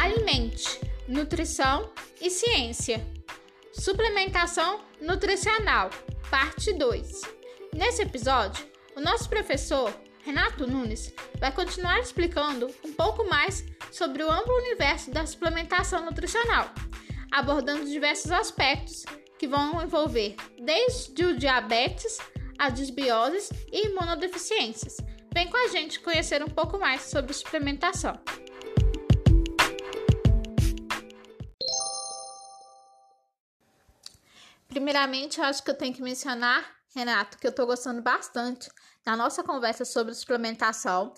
Alimente, Nutrição e Ciência. Suplementação nutricional, parte 2. Nesse episódio, o nosso professor Renato Nunes vai continuar explicando um pouco mais sobre o amplo universo da suplementação nutricional, abordando diversos aspectos que vão envolver desde o diabetes, a disbioses e imunodeficiências. Vem com a gente conhecer um pouco mais sobre suplementação. Primeiramente, eu acho que eu tenho que mencionar, Renato, que eu estou gostando bastante da nossa conversa sobre suplementação.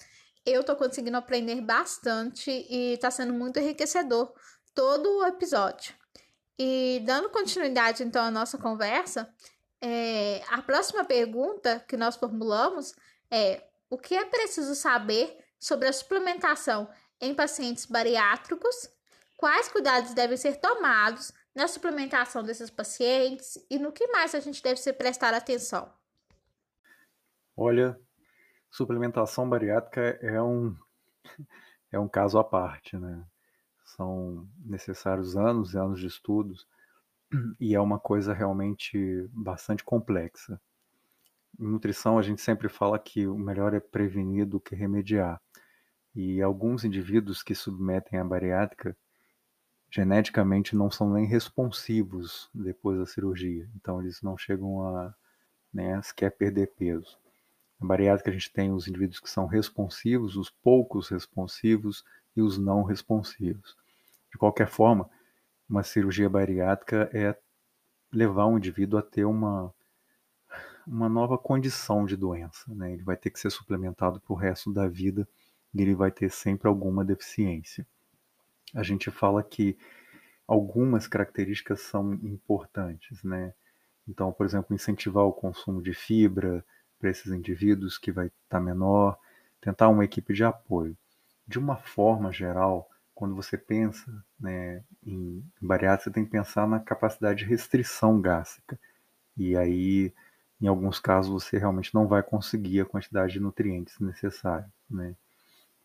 Eu estou conseguindo aprender bastante e está sendo muito enriquecedor todo o episódio. E dando continuidade então à nossa conversa, é, a próxima pergunta que nós formulamos é: o que é preciso saber sobre a suplementação em pacientes bariátricos? Quais cuidados devem ser tomados na suplementação desses pacientes e no que mais a gente deve se prestar atenção? Olha, suplementação bariátrica é um, é um caso à parte, né? São necessários anos e anos de estudos e é uma coisa realmente bastante complexa. Em nutrição, a gente sempre fala que o melhor é prevenir do que remediar. E alguns indivíduos que submetem a bariátrica geneticamente não são nem responsivos depois da cirurgia. Então, eles não chegam a né, sequer perder peso. Na bariátrica, a gente tem os indivíduos que são responsivos, os poucos responsivos e os não responsivos. De qualquer forma, uma cirurgia bariátrica é levar um indivíduo a ter uma, uma nova condição de doença. Né? Ele vai ter que ser suplementado para o resto da vida e ele vai ter sempre alguma deficiência a gente fala que algumas características são importantes, né? Então, por exemplo, incentivar o consumo de fibra para esses indivíduos que vai estar tá menor, tentar uma equipe de apoio. De uma forma geral, quando você pensa né, em bariátrica, você tem que pensar na capacidade de restrição gástrica. E aí, em alguns casos, você realmente não vai conseguir a quantidade de nutrientes necessários. Né?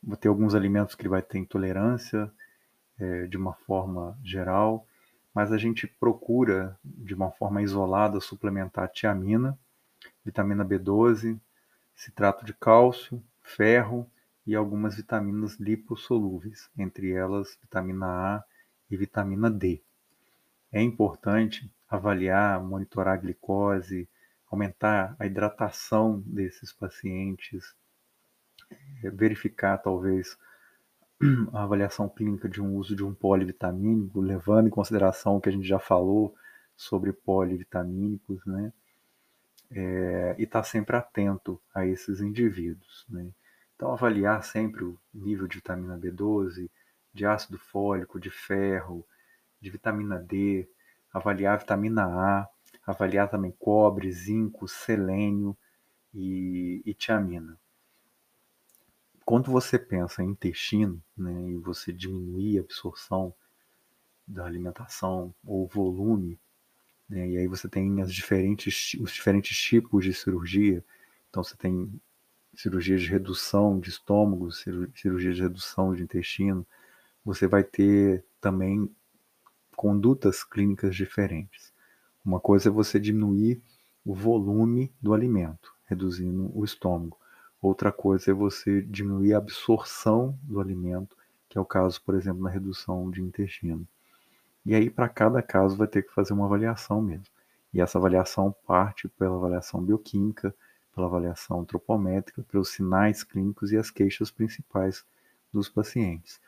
Vai ter alguns alimentos que ele vai ter intolerância, é, de uma forma geral, mas a gente procura, de uma forma isolada, suplementar tiamina, vitamina B12, citrato de cálcio, ferro e algumas vitaminas lipossolúveis, entre elas vitamina A e vitamina D. É importante avaliar, monitorar a glicose, aumentar a hidratação desses pacientes, é, verificar talvez a avaliação clínica de um uso de um polivitamínico, levando em consideração o que a gente já falou sobre polivitamínicos, né? É, e estar tá sempre atento a esses indivíduos, né? Então, avaliar sempre o nível de vitamina B12, de ácido fólico, de ferro, de vitamina D, avaliar a vitamina A, avaliar também cobre, zinco, selênio e, e tiamina quando você pensa em intestino, né, e você diminuir a absorção da alimentação ou volume, né, e aí você tem as diferentes, os diferentes tipos de cirurgia. Então você tem cirurgia de redução de estômago, cirurgia de redução de intestino. Você vai ter também condutas clínicas diferentes. Uma coisa é você diminuir o volume do alimento, reduzindo o estômago. Outra coisa é você diminuir a absorção do alimento, que é o caso, por exemplo, na redução de intestino. E aí, para cada caso, vai ter que fazer uma avaliação mesmo. E essa avaliação parte pela avaliação bioquímica, pela avaliação antropométrica, pelos sinais clínicos e as queixas principais dos pacientes.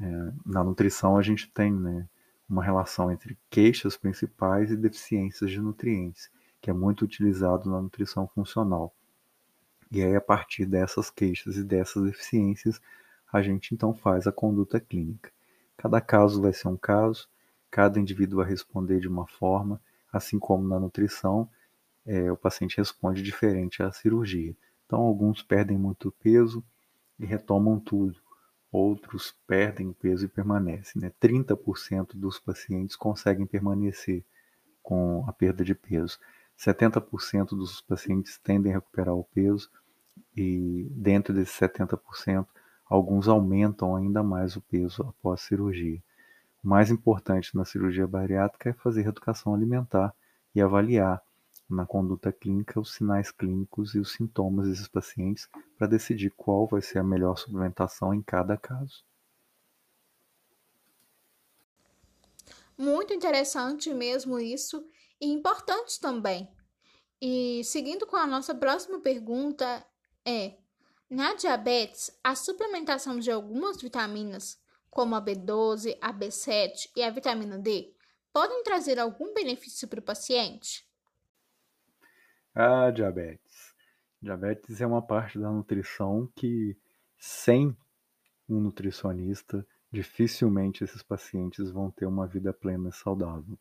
É, na nutrição, a gente tem né, uma relação entre queixas principais e deficiências de nutrientes, que é muito utilizado na nutrição funcional. E aí, a partir dessas queixas e dessas deficiências, a gente então faz a conduta clínica. Cada caso vai ser um caso, cada indivíduo vai responder de uma forma, assim como na nutrição, é, o paciente responde diferente à cirurgia. Então, alguns perdem muito peso e retomam tudo, outros perdem peso e permanecem. Né? 30% dos pacientes conseguem permanecer com a perda de peso. 70% dos pacientes tendem a recuperar o peso e dentro desses 70%, Alguns aumentam ainda mais o peso após cirurgia. O mais importante na cirurgia bariátrica é fazer educação alimentar e avaliar na conduta clínica os sinais clínicos e os sintomas desses pacientes para decidir qual vai ser a melhor suplementação em cada caso. Muito interessante mesmo isso e importante também. E seguindo com a nossa próxima pergunta é: na diabetes, a suplementação de algumas vitaminas, como a B12, a B7 e a vitamina D, podem trazer algum benefício para o paciente? A diabetes. Diabetes é uma parte da nutrição que, sem um nutricionista, dificilmente esses pacientes vão ter uma vida plena e saudável.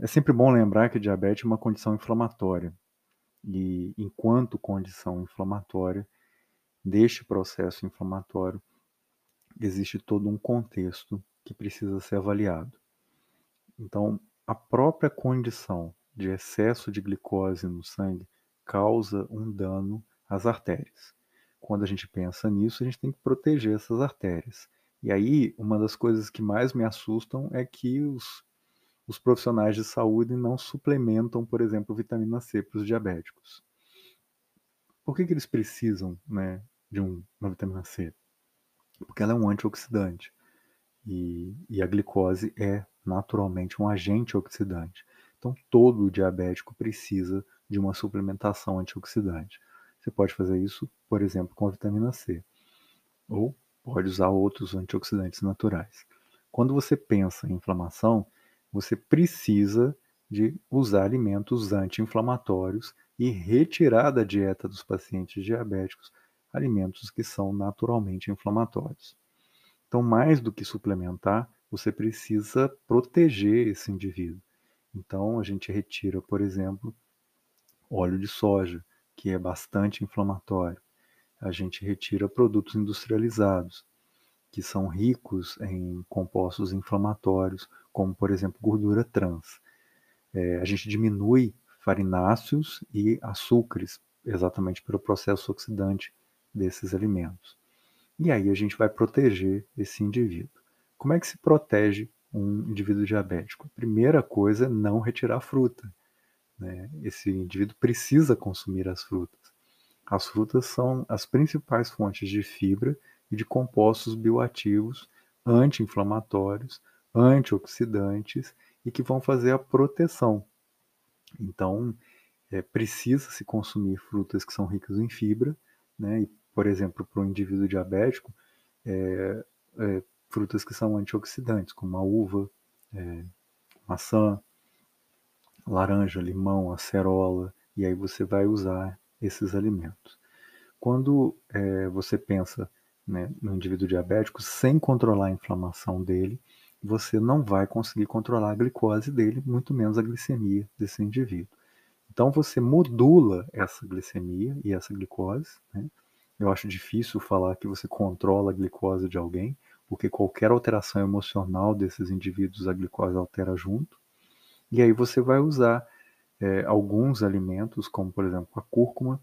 É sempre bom lembrar que diabetes é uma condição inflamatória. E enquanto condição inflamatória, deste processo inflamatório, existe todo um contexto que precisa ser avaliado. Então, a própria condição de excesso de glicose no sangue causa um dano às artérias. Quando a gente pensa nisso, a gente tem que proteger essas artérias. E aí, uma das coisas que mais me assustam é que os os profissionais de saúde não suplementam, por exemplo, vitamina C para os diabéticos. Por que, que eles precisam né, de um, uma vitamina C? Porque ela é um antioxidante. E, e a glicose é naturalmente um agente oxidante. Então, todo diabético precisa de uma suplementação antioxidante. Você pode fazer isso, por exemplo, com a vitamina C. Ou pode usar outros antioxidantes naturais. Quando você pensa em inflamação, você precisa de usar alimentos anti-inflamatórios e retirar da dieta dos pacientes diabéticos alimentos que são naturalmente inflamatórios. Então, mais do que suplementar, você precisa proteger esse indivíduo. Então, a gente retira, por exemplo, óleo de soja, que é bastante inflamatório. A gente retira produtos industrializados, que são ricos em compostos inflamatórios, como por exemplo gordura trans. É, a gente diminui farináceos e açúcares, exatamente pelo processo oxidante desses alimentos. E aí a gente vai proteger esse indivíduo. Como é que se protege um indivíduo diabético? A primeira coisa é não retirar fruta. Né? Esse indivíduo precisa consumir as frutas. As frutas são as principais fontes de fibra e de compostos bioativos anti-inflamatórios, antioxidantes e que vão fazer a proteção. Então, é, precisa se consumir frutas que são ricas em fibra, né? E, por exemplo, para o indivíduo diabético, é, é, frutas que são antioxidantes, como a uva, é, maçã, laranja, limão, acerola, e aí você vai usar esses alimentos. Quando é, você pensa né, no indivíduo diabético, sem controlar a inflamação dele, você não vai conseguir controlar a glicose dele, muito menos a glicemia desse indivíduo. Então você modula essa glicemia e essa glicose. Né? Eu acho difícil falar que você controla a glicose de alguém, porque qualquer alteração emocional desses indivíduos, a glicose altera junto. E aí você vai usar é, alguns alimentos, como por exemplo a cúrcuma,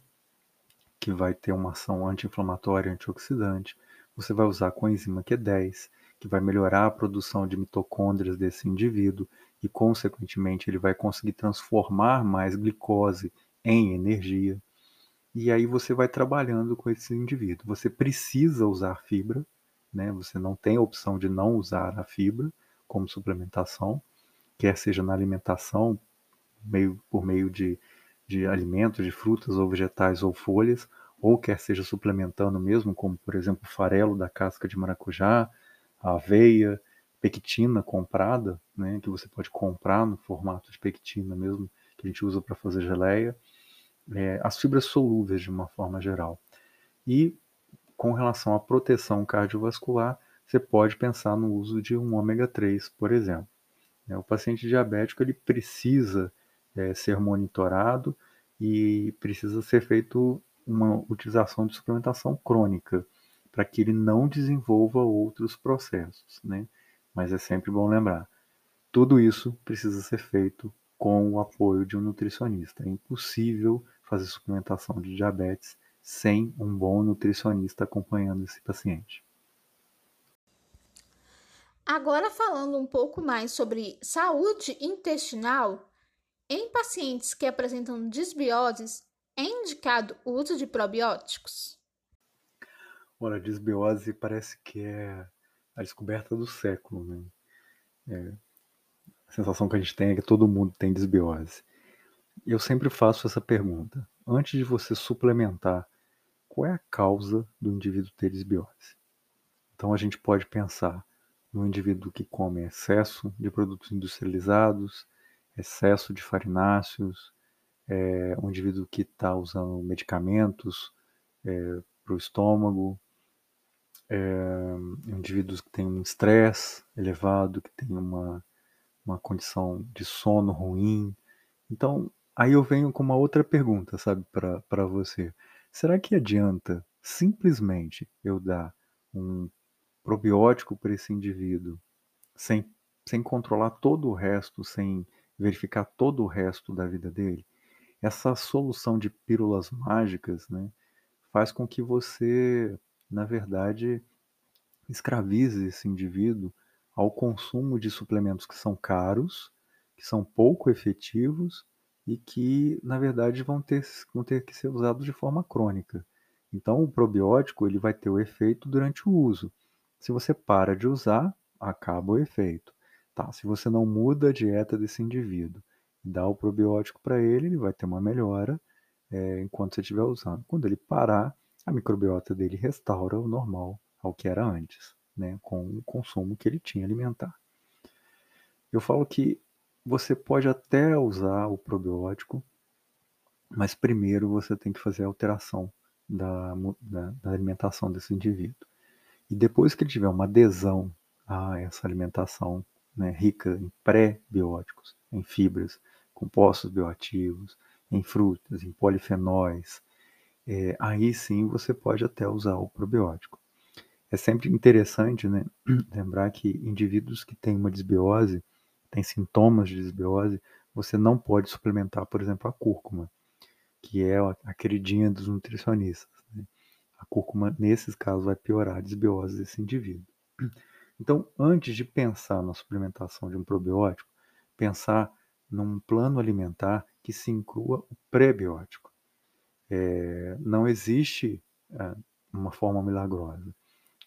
que vai ter uma ação anti-inflamatória, antioxidante. Você vai usar a coenzima Q10, que vai melhorar a produção de mitocôndrias desse indivíduo e, consequentemente, ele vai conseguir transformar mais glicose em energia. E aí você vai trabalhando com esse indivíduo. Você precisa usar fibra, né? Você não tem a opção de não usar a fibra como suplementação, quer seja na alimentação, meio, por meio de de alimentos, de frutas ou vegetais ou folhas, ou quer seja suplementando mesmo, como por exemplo o farelo da casca de maracujá, aveia, pectina comprada, né, que você pode comprar no formato de pectina mesmo, que a gente usa para fazer geleia, é, as fibras solúveis de uma forma geral. E com relação à proteção cardiovascular, você pode pensar no uso de um ômega 3, por exemplo. É, o paciente diabético ele precisa é, ser monitorado e precisa ser feito uma utilização de suplementação crônica para que ele não desenvolva outros processos, né? Mas é sempre bom lembrar, tudo isso precisa ser feito com o apoio de um nutricionista. É impossível fazer suplementação de diabetes sem um bom nutricionista acompanhando esse paciente. Agora, falando um pouco mais sobre saúde intestinal, em pacientes que apresentam disbioses, é indicado o uso de probióticos? Olha, a disbiose parece que é a descoberta do século, né? É, a sensação que a gente tem é que todo mundo tem desbiose. Eu sempre faço essa pergunta. Antes de você suplementar, qual é a causa do indivíduo ter desbiose? Então a gente pode pensar no indivíduo que come excesso de produtos industrializados, excesso de farináceos, é, um indivíduo que está usando medicamentos é, para o estômago, é, indivíduos que têm um estresse elevado, que tem uma, uma condição de sono ruim. Então, aí eu venho com uma outra pergunta, sabe, para você. Será que adianta simplesmente eu dar um probiótico para esse indivíduo sem, sem controlar todo o resto, sem verificar todo o resto da vida dele? Essa solução de pílulas mágicas, né, faz com que você na verdade, escraviza esse indivíduo ao consumo de suplementos que são caros, que são pouco efetivos e que, na verdade, vão ter, vão ter que ser usados de forma crônica. Então, o probiótico ele vai ter o efeito durante o uso. Se você para de usar, acaba o efeito. Tá? Se você não muda a dieta desse indivíduo e dá o probiótico para ele, ele vai ter uma melhora é, enquanto você estiver usando. Quando ele parar, a microbiota dele restaura o normal ao que era antes, né, com o consumo que ele tinha alimentar. Eu falo que você pode até usar o probiótico, mas primeiro você tem que fazer a alteração da, da, da alimentação desse indivíduo. E depois que ele tiver uma adesão a essa alimentação né, rica em pré-bióticos, em fibras, compostos bioativos, em frutas, em polifenóis, é, aí sim você pode até usar o probiótico. É sempre interessante né, lembrar que indivíduos que têm uma desbiose, têm sintomas de desbiose, você não pode suplementar, por exemplo, a cúrcuma, que é a queridinha dos nutricionistas. Né? A cúrcuma, nesses casos, vai piorar a desbiose desse indivíduo. Então, antes de pensar na suplementação de um probiótico, pensar num plano alimentar que se inclua o pré-biótico. É, não existe é, uma forma milagrosa.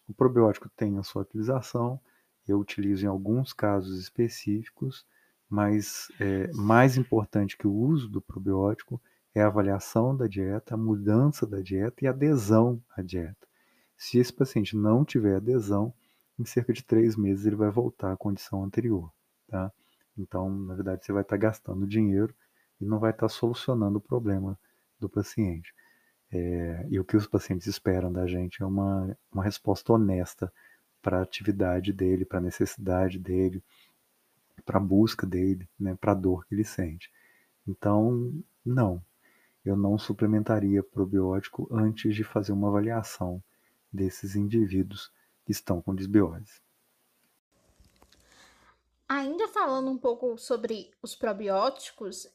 O probiótico tem a sua utilização, eu utilizo em alguns casos específicos, mas é, mais importante que o uso do probiótico é a avaliação da dieta, a mudança da dieta e a adesão à dieta. Se esse paciente não tiver adesão, em cerca de três meses ele vai voltar à condição anterior. Tá? Então, na verdade, você vai estar gastando dinheiro e não vai estar solucionando o problema do paciente. É, e o que os pacientes esperam da gente é uma, uma resposta honesta para a atividade dele, para a necessidade dele, para a busca dele, né, para a dor que ele sente. Então, não, eu não suplementaria probiótico antes de fazer uma avaliação desses indivíduos que estão com desbiose. Ainda falando um pouco sobre os probióticos,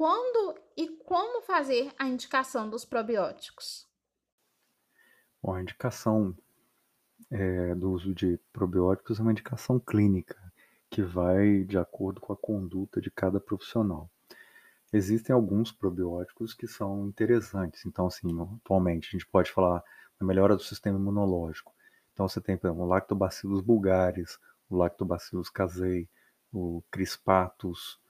quando e como fazer a indicação dos probióticos? Bom, a indicação é, do uso de probióticos é uma indicação clínica que vai de acordo com a conduta de cada profissional. Existem alguns probióticos que são interessantes. Então, assim, atualmente a gente pode falar da melhora do sistema imunológico. Então, você tem, por exemplo, o Lactobacillus bulgaris, o Lactobacillus casei, o Crispatus,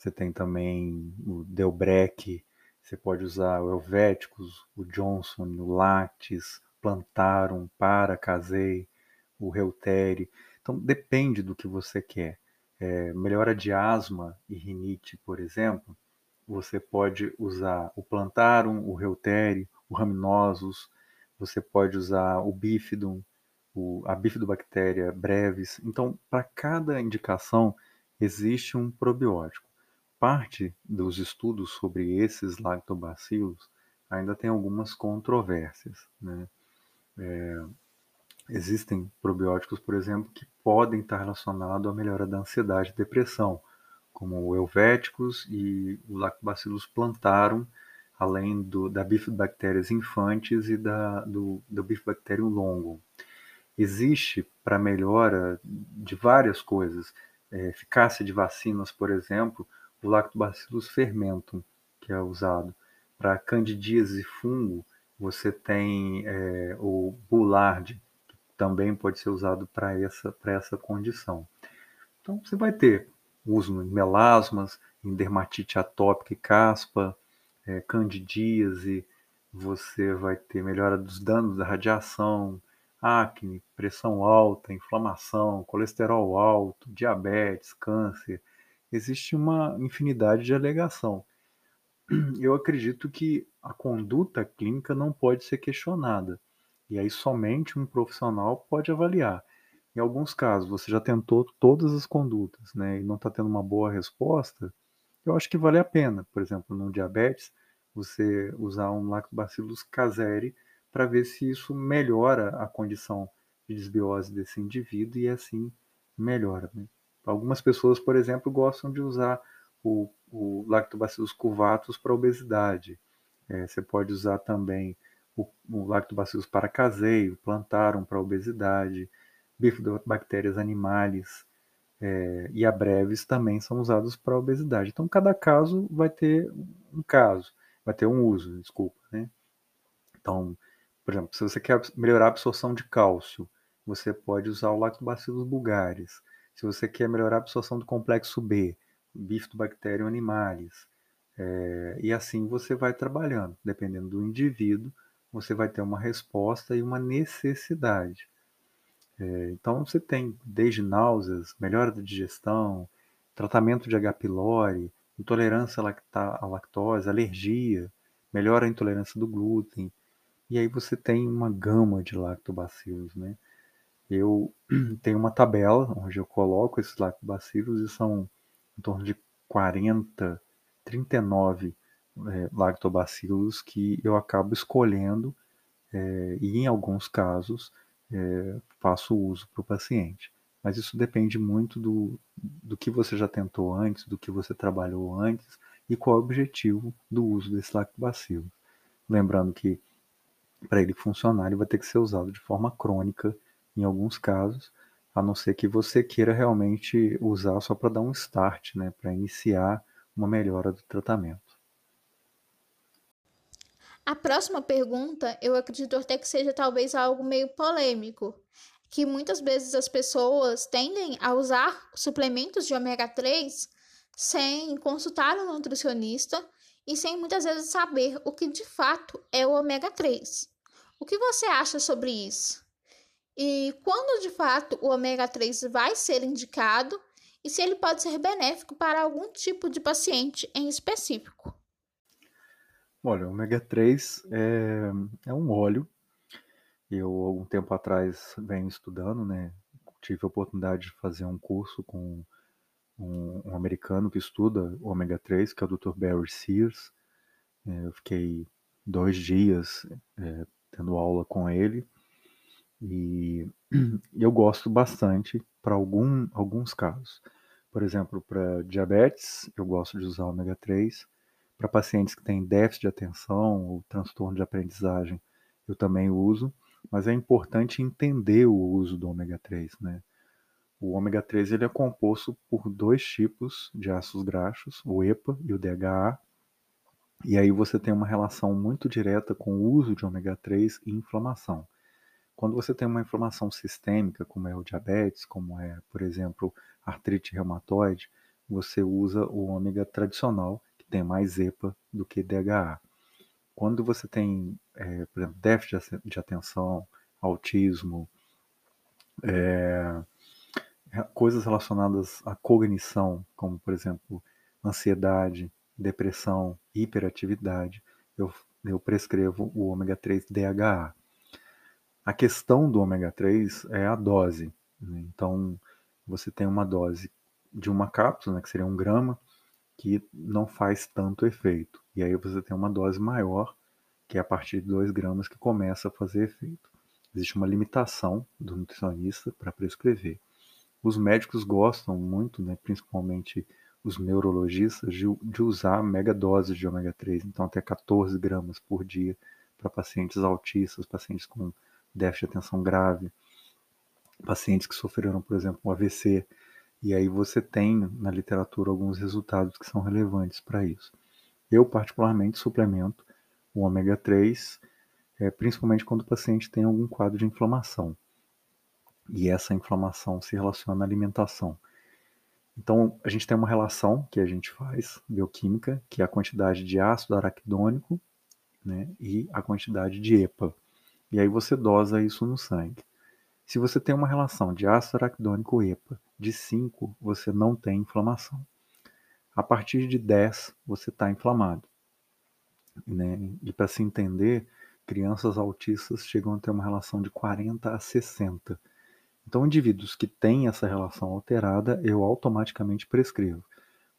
você tem também o Delbrec, você pode usar o Helvéticos, o Johnson, o Lattes, Plantarum, Para, Casei, o Reutere. Então depende do que você quer. É, melhora de asma e rinite, por exemplo, você pode usar o Plantarum, o Reutere, o Raminosus, você pode usar o Bifidum, o, a Bifidobactéria brevis. Então, para cada indicação, existe um probiótico parte dos estudos sobre esses lactobacilos ainda tem algumas controvérsias. Né? É, existem probióticos, por exemplo, que podem estar relacionados à melhora da ansiedade e depressão, como o Helvéticos e o Lactobacillus plantarum, além do, da bifidobacterias infantes e da, do, do bifidobacterium longo. Existe para melhora de várias coisas, é, eficácia de vacinas, por exemplo, o Lactobacillus fermentum, que é usado. Para candidíase e fungo, você tem é, o Bullard, que também pode ser usado para essa, essa condição. Então, você vai ter uso em melasmas, em dermatite atópica e caspa, é, candidíase, você vai ter melhora dos danos da radiação, acne, pressão alta, inflamação, colesterol alto, diabetes, câncer. Existe uma infinidade de alegação. Eu acredito que a conduta clínica não pode ser questionada. E aí somente um profissional pode avaliar. Em alguns casos, você já tentou todas as condutas né, e não está tendo uma boa resposta, eu acho que vale a pena. Por exemplo, no diabetes, você usar um lactobacillus caseri para ver se isso melhora a condição de desbiose desse indivíduo e assim melhora. Né? Algumas pessoas, por exemplo, gostam de usar o, o lactobacillus curvatus para obesidade. É, você pode usar também o, o lactobacillus paracaseio, plantarum para obesidade, bifidobactérias animais é, e abreves também são usados para obesidade. Então, cada caso vai ter um caso, vai ter um uso, desculpa, né? Então, por exemplo, se você quer melhorar a absorção de cálcio, você pode usar o Lactobacillus bulgaris. Se você quer melhorar a absorção do complexo B, Bifidobacterium animalis. É, e assim você vai trabalhando. Dependendo do indivíduo, você vai ter uma resposta e uma necessidade. É, então você tem desde náuseas, melhora da digestão, tratamento de H. pylori, intolerância à lactose, alergia, melhora a intolerância do glúten, e aí você tem uma gama de lactobacilos, né? Eu tenho uma tabela onde eu coloco esses lactobacilos e são em torno de 40, 39 é, lactobacilos que eu acabo escolhendo é, e em alguns casos é, faço uso para o paciente. Mas isso depende muito do, do que você já tentou antes, do que você trabalhou antes e qual é o objetivo do uso desse lactobacilo. Lembrando que para ele funcionar, ele vai ter que ser usado de forma crônica em alguns casos, a não ser que você queira realmente usar só para dar um start, né, para iniciar uma melhora do tratamento. A próxima pergunta, eu acredito até que seja talvez algo meio polêmico, que muitas vezes as pessoas tendem a usar suplementos de ômega 3 sem consultar um nutricionista e sem muitas vezes saber o que de fato é o ômega 3. O que você acha sobre isso? E quando de fato o ômega 3 vai ser indicado e se ele pode ser benéfico para algum tipo de paciente em específico? Olha, o ômega 3 é, é um óleo. Eu, algum tempo atrás, venho estudando, né? Tive a oportunidade de fazer um curso com um, um americano que estuda ômega 3, que é o Dr. Barry Sears. É, eu fiquei dois dias é, tendo aula com ele e eu gosto bastante para algum, alguns casos. Por exemplo, para diabetes, eu gosto de usar ômega 3. Para pacientes que têm déficit de atenção ou transtorno de aprendizagem, eu também uso, mas é importante entender o uso do ômega 3, né? O ômega 3 ele é composto por dois tipos de ácidos graxos, o EPA e o DHA. E aí você tem uma relação muito direta com o uso de ômega 3 e inflamação. Quando você tem uma inflamação sistêmica, como é o diabetes, como é, por exemplo, artrite reumatoide, você usa o ômega tradicional, que tem mais EPA do que DHA. Quando você tem, é, por exemplo, déficit de atenção, autismo, é, coisas relacionadas à cognição, como por exemplo ansiedade, depressão, hiperatividade, eu, eu prescrevo o ômega 3 DHA. A questão do ômega 3 é a dose. Né? Então, você tem uma dose de uma cápsula, né, que seria um grama, que não faz tanto efeito. E aí você tem uma dose maior, que é a partir de 2 gramas, que começa a fazer efeito. Existe uma limitação do nutricionista para prescrever. Os médicos gostam muito, né, principalmente os neurologistas de, de usar mega doses de ômega 3, então até 14 gramas por dia para pacientes autistas, pacientes com déficit de atenção grave, pacientes que sofreram, por exemplo, um AVC. E aí você tem na literatura alguns resultados que são relevantes para isso. Eu, particularmente, suplemento o ômega 3, é, principalmente quando o paciente tem algum quadro de inflamação. E essa inflamação se relaciona à alimentação. Então, a gente tem uma relação que a gente faz, bioquímica, que é a quantidade de ácido araquidônico né, e a quantidade de EPA. E aí você dosa isso no sangue. Se você tem uma relação de ácido araquidônico EPA de 5, você não tem inflamação. A partir de 10, você está inflamado. Né? E para se entender, crianças autistas chegam a ter uma relação de 40 a 60. Então, indivíduos que têm essa relação alterada, eu automaticamente prescrevo,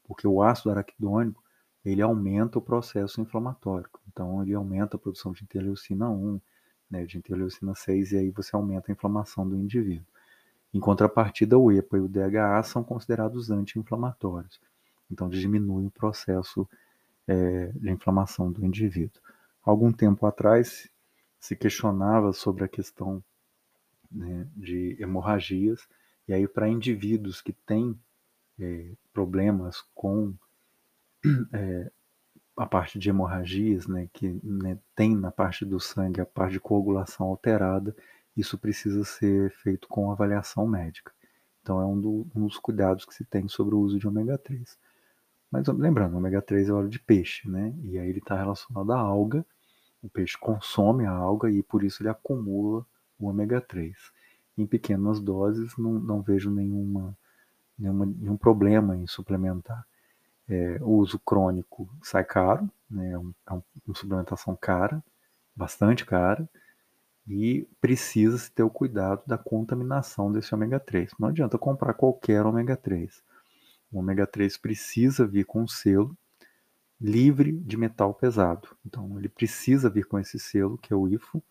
porque o ácido araquidônico ele aumenta o processo inflamatório. Então, ele aumenta a produção de interleucina 1, né, de interleucina 6, e aí você aumenta a inflamação do indivíduo. Em contrapartida, o EPA e o DHA são considerados anti-inflamatórios. Então, diminui o processo é, de inflamação do indivíduo. Algum tempo atrás, se questionava sobre a questão né, de hemorragias, e aí para indivíduos que têm é, problemas com é, a parte de hemorragias, né, que né, tem na parte do sangue a parte de coagulação alterada, isso precisa ser feito com avaliação médica. Então é um, do, um dos cuidados que se tem sobre o uso de ômega 3. Mas lembrando, ômega 3 é óleo de peixe, né? E aí ele está relacionado à alga. O peixe consome a alga e por isso ele acumula o ômega 3. Em pequenas doses, não, não vejo nenhuma, nenhuma, nenhum problema em suplementar. É, o uso crônico sai caro, né? é, um, é uma suplementação cara, bastante cara, e precisa-se ter o cuidado da contaminação desse ômega 3. Não adianta comprar qualquer ômega 3. O ômega 3 precisa vir com um selo livre de metal pesado. Então, ele precisa vir com esse selo, que é o IFO,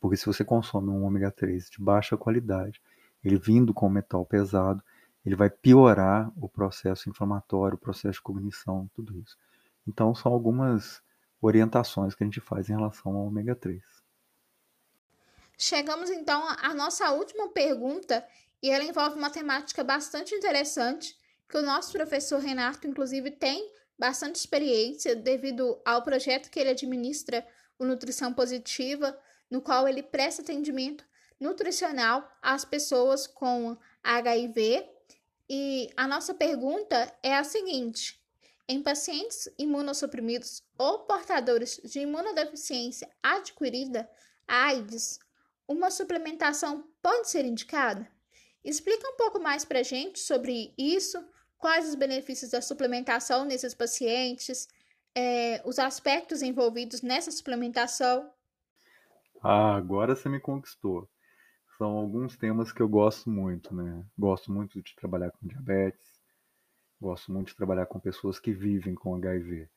porque se você consome um ômega 3 de baixa qualidade, ele vindo com metal pesado, ele vai piorar o processo inflamatório, o processo de cognição, tudo isso. Então, são algumas orientações que a gente faz em relação ao ômega 3. Chegamos então à nossa última pergunta, e ela envolve uma temática bastante interessante que o nosso professor Renato, inclusive, tem bastante experiência devido ao projeto que ele administra, o Nutrição Positiva, no qual ele presta atendimento nutricional às pessoas com HIV. E a nossa pergunta é a seguinte: em pacientes imunossuprimidos ou portadores de imunodeficiência adquirida, AIDS, uma suplementação pode ser indicada? Explica um pouco mais para gente sobre isso, quais os benefícios da suplementação nesses pacientes, é, os aspectos envolvidos nessa suplementação. Ah, agora você me conquistou. São alguns temas que eu gosto muito, né? Gosto muito de trabalhar com diabetes, gosto muito de trabalhar com pessoas que vivem com HIV.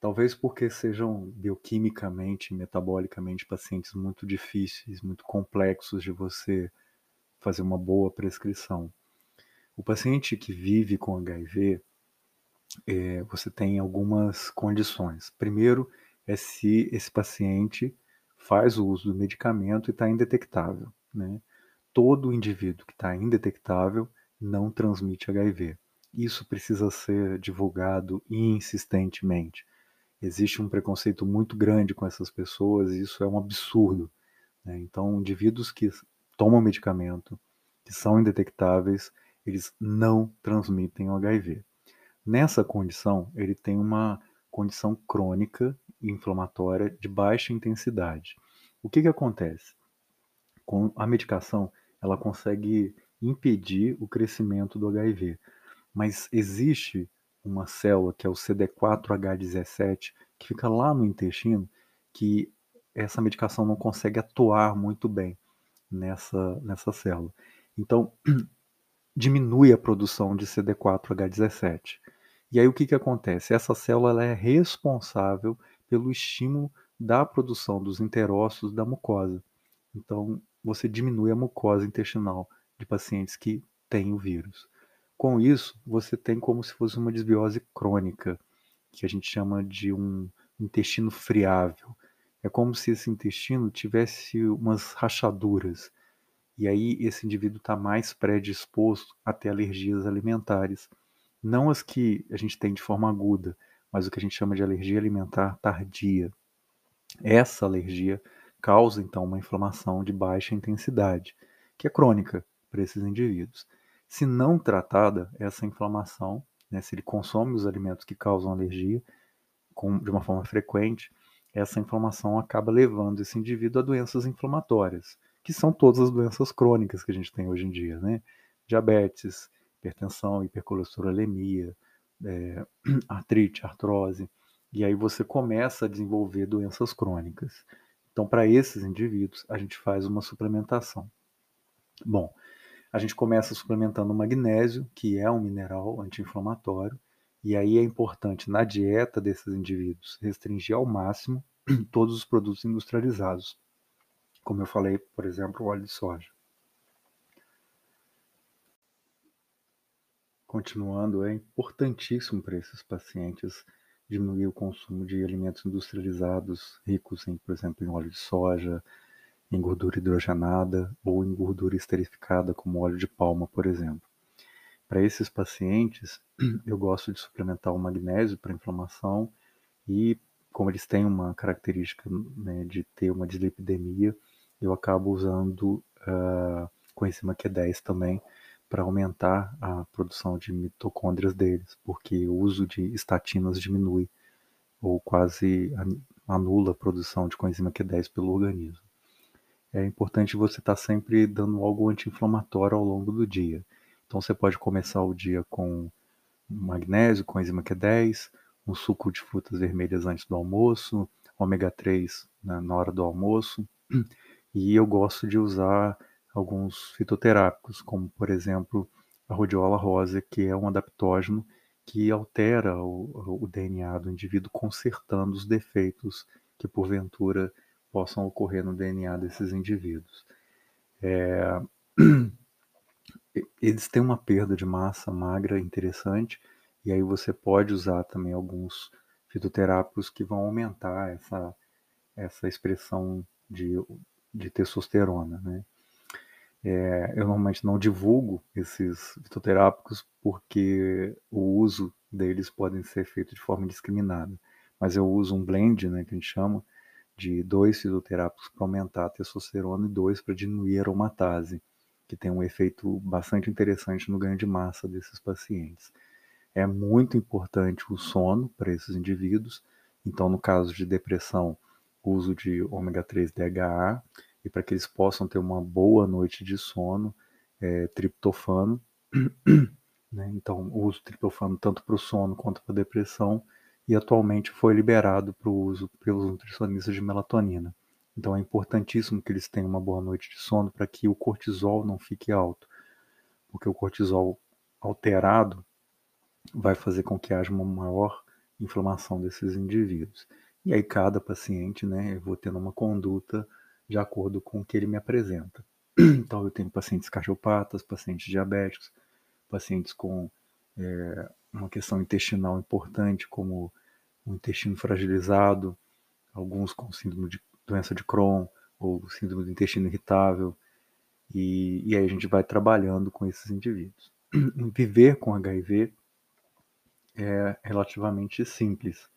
Talvez porque sejam bioquimicamente, metabolicamente pacientes muito difíceis, muito complexos de você fazer uma boa prescrição. O paciente que vive com HIV, é, você tem algumas condições. Primeiro é se esse paciente faz o uso do medicamento e está indetectável. Né? Todo indivíduo que está indetectável não transmite HIV. Isso precisa ser divulgado insistentemente. Existe um preconceito muito grande com essas pessoas e isso é um absurdo. Né? Então, indivíduos que tomam medicamento, que são indetectáveis, eles não transmitem o HIV. Nessa condição, ele tem uma condição crônica inflamatória de baixa intensidade. O que, que acontece? Com a medicação, ela consegue impedir o crescimento do HIV, mas existe uma célula que é o CD4H17 que fica lá no intestino que essa medicação não consegue atuar muito bem nessa, nessa célula. Então, diminui a produção de CD4H17. E aí o que, que acontece? Essa célula é responsável pelo estímulo da produção dos enterócitos da mucosa. Então, você diminui a mucosa intestinal de pacientes que têm o vírus. Com isso, você tem como se fosse uma desbiose crônica, que a gente chama de um intestino friável. É como se esse intestino tivesse umas rachaduras. E aí esse indivíduo está mais predisposto a ter alergias alimentares. Não as que a gente tem de forma aguda, mas o que a gente chama de alergia alimentar tardia. Essa alergia causa então uma inflamação de baixa intensidade, que é crônica para esses indivíduos. Se não tratada, essa inflamação, né, se ele consome os alimentos que causam alergia com, de uma forma frequente, essa inflamação acaba levando esse indivíduo a doenças inflamatórias, que são todas as doenças crônicas que a gente tem hoje em dia, né? Diabetes, hipertensão, hipercolesterolemia, é, artrite, artrose, e aí você começa a desenvolver doenças crônicas. Então, para esses indivíduos, a gente faz uma suplementação. Bom, a gente começa suplementando o magnésio, que é um mineral anti-inflamatório, e aí é importante na dieta desses indivíduos restringir ao máximo todos os produtos industrializados. Como eu falei, por exemplo, o óleo de soja. Continuando, é importantíssimo para esses pacientes diminuir o consumo de alimentos industrializados ricos em, por exemplo, em óleo de soja, em gordura hidrogenada ou em gordura esterificada, como óleo de palma, por exemplo. Para esses pacientes, eu gosto de suplementar o magnésio para inflamação e, como eles têm uma característica né, de ter uma dislipidemia, eu acabo usando uh, coenzima Q10 também para aumentar a produção de mitocôndrias deles, porque o uso de estatinas diminui ou quase anula a produção de coenzima Q10 pelo organismo. É importante você estar tá sempre dando algo anti-inflamatório ao longo do dia. Então você pode começar o dia com magnésio, com enzima Q10, um suco de frutas vermelhas antes do almoço, ômega 3 né, na hora do almoço. E eu gosto de usar alguns fitoterápicos, como por exemplo a rhodiola rosa, que é um adaptógeno que altera o, o DNA do indivíduo, consertando os defeitos que porventura possam ocorrer no DNA desses indivíduos. É... eles têm uma perda de massa magra interessante, e aí você pode usar também alguns fitoterápicos que vão aumentar essa, essa expressão de, de testosterona. Né? É, eu normalmente não divulgo esses fitoterápicos porque o uso deles pode ser feito de forma indiscriminada, mas eu uso um blend, né, que a gente chama, de dois fitoterápicos para aumentar a testosterona e dois para diminuir a aromatase que tem um efeito bastante interessante no ganho de massa desses pacientes. É muito importante o sono para esses indivíduos, então, no caso de depressão, uso de ômega 3 DHA, e para que eles possam ter uma boa noite de sono, é, triptofano. Né? Então, uso triptofano tanto para o sono quanto para a depressão, e atualmente foi liberado para o uso pelos nutricionistas de melatonina. Então é importantíssimo que eles tenham uma boa noite de sono para que o cortisol não fique alto, porque o cortisol alterado vai fazer com que haja uma maior inflamação desses indivíduos. E aí cada paciente, né, eu vou tendo uma conduta de acordo com o que ele me apresenta. Então eu tenho pacientes cardiopatas, pacientes diabéticos, pacientes com é, uma questão intestinal importante, como o intestino fragilizado, alguns com síndrome de doença de Crohn ou síndrome do intestino irritável. E, e aí a gente vai trabalhando com esses indivíduos. Viver com HIV é relativamente simples.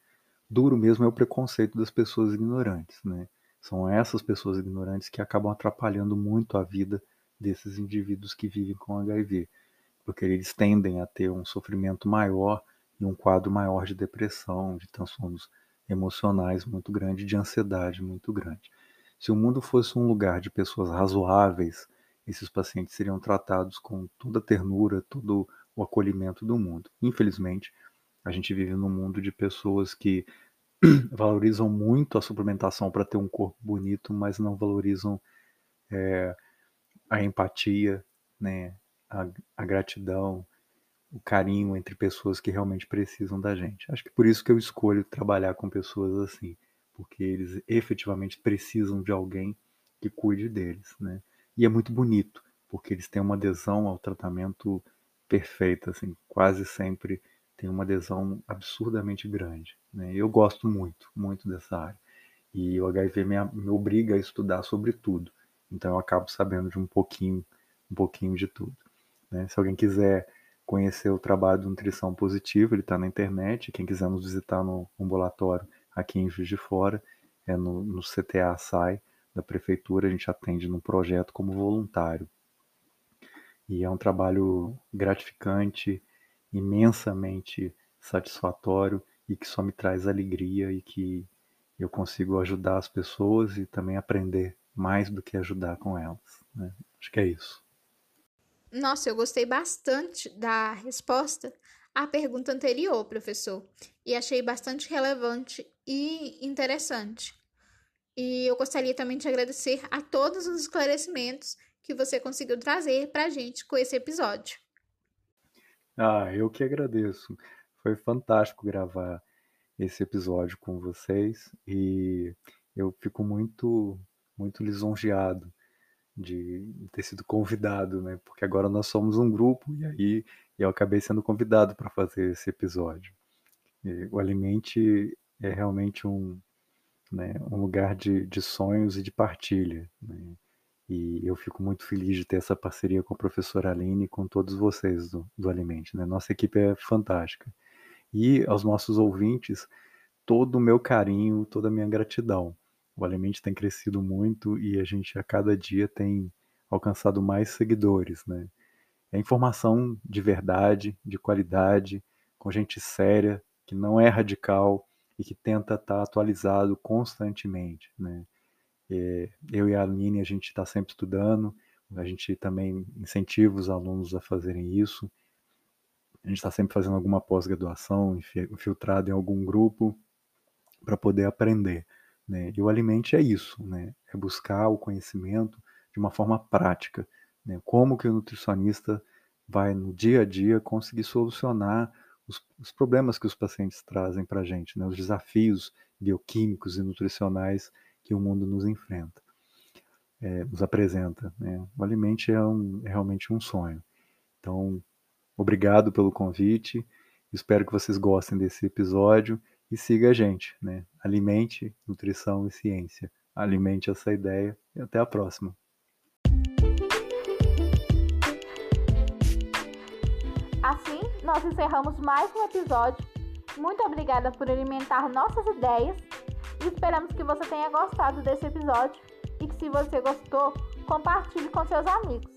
Duro mesmo é o preconceito das pessoas ignorantes, né? São essas pessoas ignorantes que acabam atrapalhando muito a vida desses indivíduos que vivem com HIV, porque eles tendem a ter um sofrimento maior e um quadro maior de depressão, de transtornos emocionais muito grande, de ansiedade muito grande. Se o mundo fosse um lugar de pessoas razoáveis, esses pacientes seriam tratados com toda a ternura, todo o acolhimento do mundo. Infelizmente, a gente vive num mundo de pessoas que valorizam muito a suplementação para ter um corpo bonito, mas não valorizam é, a empatia, né, a, a gratidão, o carinho entre pessoas que realmente precisam da gente. Acho que por isso que eu escolho trabalhar com pessoas assim, porque eles efetivamente precisam de alguém que cuide deles, né? E é muito bonito, porque eles têm uma adesão ao tratamento perfeita, assim, quase sempre tem uma adesão absurdamente grande. Né? Eu gosto muito, muito dessa área. E o HIV me, me obriga a estudar sobre tudo. Então eu acabo sabendo de um pouquinho, um pouquinho de tudo. Né? Se alguém quiser conhecer o trabalho do Nutrição Positiva, ele está na internet. Quem quiser nos visitar no ambulatório aqui em Juiz de Fora, é no, no CTA SAI da Prefeitura, a gente atende num projeto como voluntário. E é um trabalho gratificante, imensamente satisfatório e que só me traz alegria e que eu consigo ajudar as pessoas e também aprender mais do que ajudar com elas. Né? Acho que é isso. Nossa, eu gostei bastante da resposta à pergunta anterior, professor, e achei bastante relevante e interessante. E eu gostaria também de agradecer a todos os esclarecimentos que você conseguiu trazer para a gente com esse episódio. Ah, eu que agradeço. Foi fantástico gravar esse episódio com vocês e eu fico muito, muito lisonjeado de ter sido convidado, né? Porque agora nós somos um grupo e aí eu acabei sendo convidado para fazer esse episódio. E o Alimente é realmente um, né, um lugar de, de sonhos e de partilha. Né? E eu fico muito feliz de ter essa parceria com a professora Aline e com todos vocês do, do Alimente. Né? Nossa equipe é fantástica. E aos nossos ouvintes, todo o meu carinho, toda a minha gratidão o Alimente tem crescido muito e a gente a cada dia tem alcançado mais seguidores, né? É informação de verdade, de qualidade, com gente séria, que não é radical e que tenta estar tá atualizado constantemente, né? Eu e a Aline, a gente está sempre estudando, a gente também incentiva os alunos a fazerem isso. A gente está sempre fazendo alguma pós-graduação, infiltrado em algum grupo, para poder aprender. Né? E o alimente é isso, né? é buscar o conhecimento de uma forma prática. Né? Como que o nutricionista vai no dia a dia conseguir solucionar os, os problemas que os pacientes trazem para a gente, né? os desafios bioquímicos e nutricionais que o mundo nos enfrenta, é, nos apresenta. Né? O alimente é, um, é realmente um sonho. Então, obrigado pelo convite. Espero que vocês gostem desse episódio e siga a gente, né? Alimente nutrição e ciência. Alimente essa ideia e até a próxima. Assim, nós encerramos mais um episódio. Muito obrigada por alimentar nossas ideias esperamos que você tenha gostado desse episódio e que se você gostou, compartilhe com seus amigos.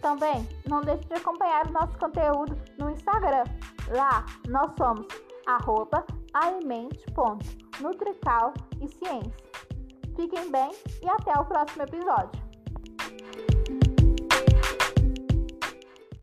Também não deixe de acompanhar o nosso conteúdo no Instagram. Lá nós somos arroba alimente.nutrical e ciência. Fiquem bem e até o próximo episódio.